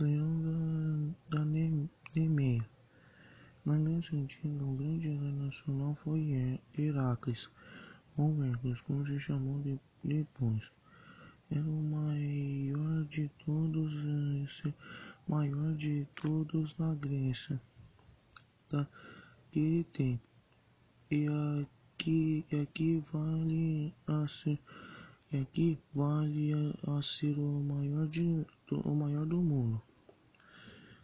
leão da, da Nemeia. Na Grécia Antiga, o grande herói nacional foi Heracles, ou Hércules, como se chamou depois. Era o maior de todos, esse maior de todos na Grécia daquele tempo. E aqui, e aqui vale a ser, e aqui vale a ser o maior de o maior do mundo.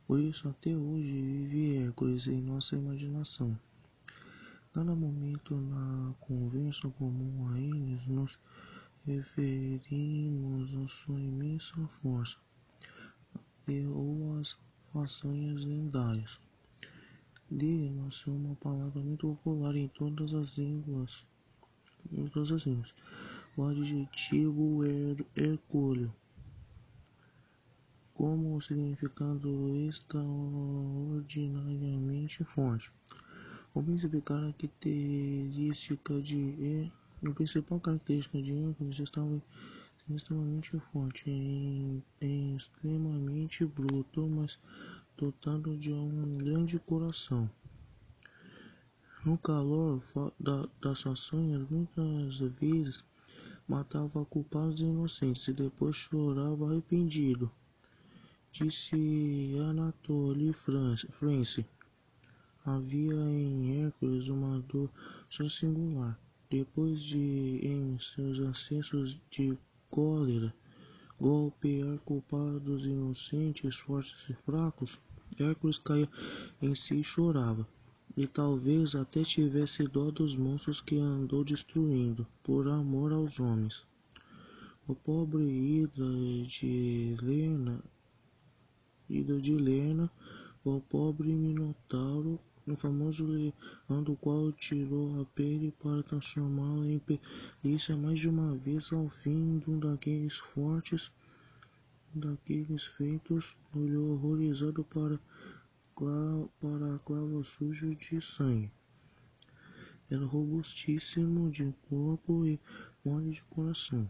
Por isso até hoje vive Hércules em nossa imaginação. Cada momento na conversa comum a eles nos referimos a sua imensa força e, ou as façanhas lendárias. Dele nasceu uma palavra muito popular em todas as línguas. Em todas as línguas. O adjetivo her, hercúleo como significando extraordinariamente forte. O principal característica de o principal característica de Hércules estava extremamente forte, em, em extremamente bruto, mas dotado de um grande coração. No calor da, das façanhas, muitas vezes matava culpados inocentes e depois chorava arrependido disse Anatole France. Havia em Hércules uma dor singular. Depois de, em seus acessos de cólera, golpear culpados inocentes, fortes e fracos, Hércules caía em si e chorava. E talvez até tivesse dó dos monstros que andou destruindo, por amor aos homens. O pobre Hidra de Lerna Ida de Lerna, o pobre Minotauro, o famoso leão do qual tirou a pele para transformá-la em pelícia mais de uma vez ao fim de um daqueles fortes daqueles feitos, olhou horrorizado para, para a clava suja de sangue. Era robustíssimo de corpo e mole de coração.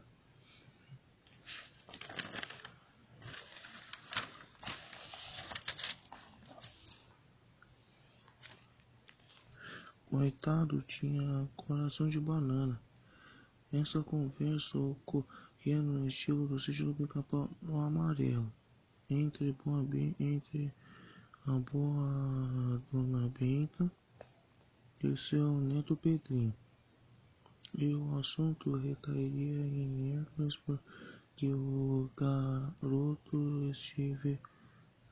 Coitado tinha coração de banana. Essa conversa ocorria no estilo do sítio do pica-pau no amarelo, entre, boa, entre a boa dona Benta e seu neto Pedrinho. E o assunto recairia em Hércules porque o garoto estive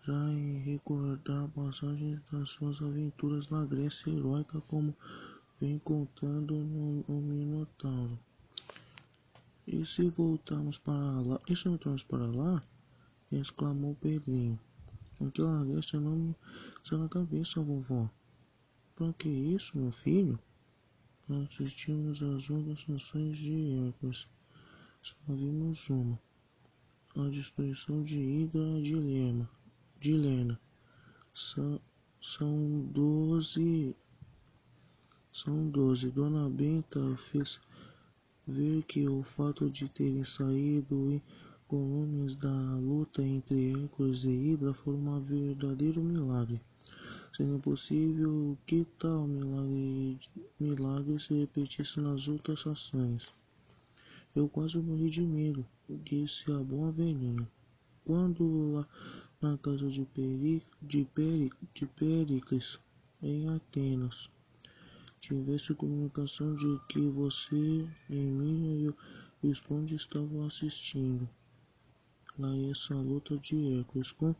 já em recordar passagens das suas aventuras na Grécia heróica, como vem contando no, no Minotauro. E se voltarmos para lá, e se voltarmos para lá, exclamou Pedrinho. Aquela Grécia não me sai na cabeça, vovó. Para que isso, meu filho? Para assistirmos às outras ações de Hércules. Só vimos uma. A destruição de Hidra de Lema de Lena. São, são doze. São doze. Dona Benta fez ver que o fato de terem saído colônias da luta entre Hércules e Hidra foi um verdadeiro milagre. Sendo possível que tal milagre, milagre se repetisse nas outras ações. Eu quase morri de medo, disse a boa velhinha. Quando lá na casa de, Peri, de, Peri, de Pericles, em Atenas. Tivesse comunicação de que você, Emília e o Visconde estavam assistindo a essa luta de Hércules com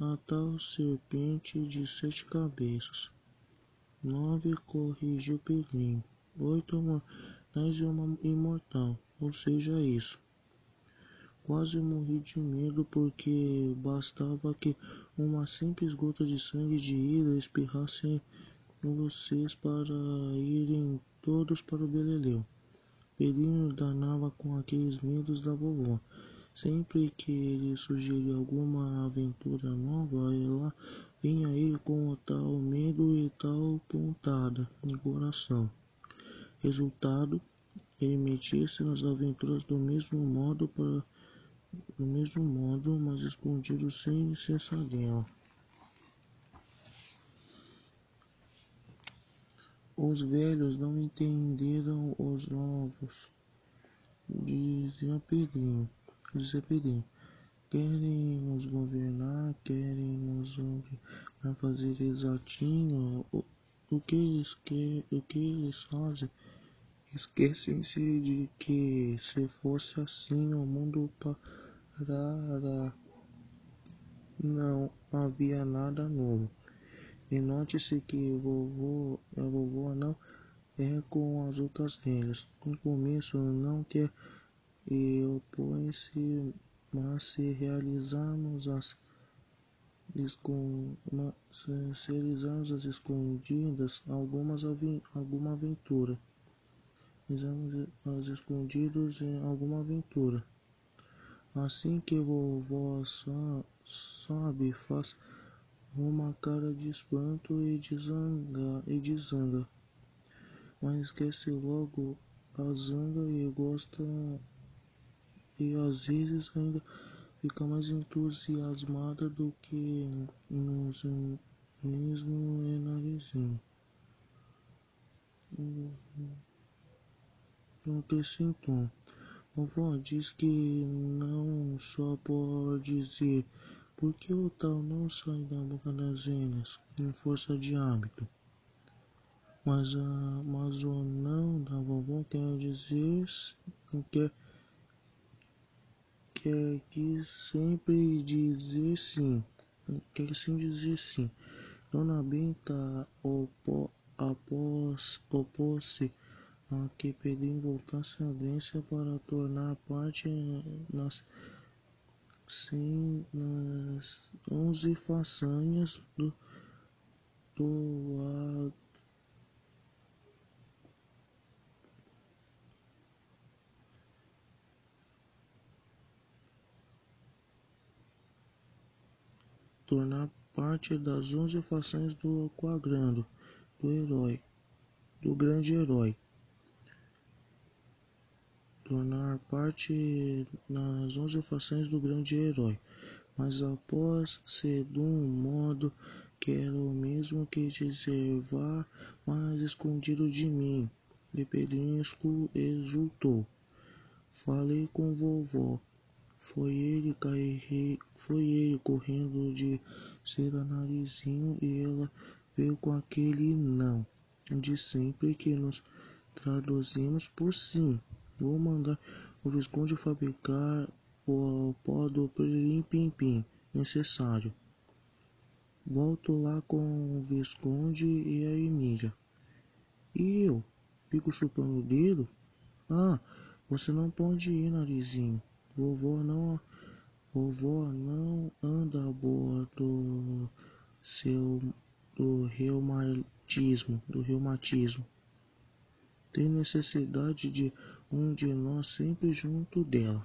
a tal serpente de sete cabeças. Nove corrigiu Pedrinho. Oito mortais e uma imortal, ou seja, isso. Quase morri de medo porque bastava que uma simples gota de sangue de Hidra espirrasse em vocês para irem todos para o Beleleu. Pedrinho danava com aqueles medos da vovó. Sempre que ele sugeria alguma aventura nova, ela vinha ele com tal medo e tal pontada no coração. Resultado, ele metia-se nas aventuras do mesmo modo para do mesmo modo, mas escondido sem dela. Os velhos não entenderam os novos, dizia Pedrinho. Dizia Pedrinho. Querem nos governar, querem nos obrigar a fazer exatinho o, o que eles querem, o que eles fazem. Esquecem-se de que se fosse assim o mundo parara. Não havia nada novo. E note-se que vovô, a vovó não é com as outras velhas. No começo não quer e opõe-se mas se realizarmos as se realizarmos as escondidas algumas alguma aventura realizamos as escondidos em alguma aventura assim que vovó sabe faz uma cara de espanto e de zanga e de zanga mas esquece logo a zanga e gosta e às vezes ainda fica mais entusiasmada do que nos mesmo e narizinho. Acrescentou. Vovó diz que não só pode dizer por que o tal não sai da boca das velhas em força de hábito. Mas, a, mas o não da vovó quer dizer quer quer que sempre dizer sim. Quer sempre dizer sim. Dona Benta opôs-se a que Pedrinho voltasse à Grécia para tornar parte nas, sim, nas onze façanhas do, do tornar parte das onze façanhas do quadrando do herói, do grande herói. Tornar parte das onze façanhas do grande herói, mas após ser de um modo que era o mesmo que vá mais escondido de mim. E Pedrinho exultou. Falei com vovó foi ele, carrei, foi ele correndo de cera narizinho e ela veio com aquele não de sempre que nos traduzimos por sim. Vou mandar o Visconde fabricar o pó do pim-pim necessário. Volto lá com o Visconde e a Emília. E eu? Fico chupando o dedo? Ah, você não pode ir, narizinho. Vovó não, vovó não anda boa do seu do reumatismo, do reumatismo. Tem necessidade de um de nós sempre junto dela.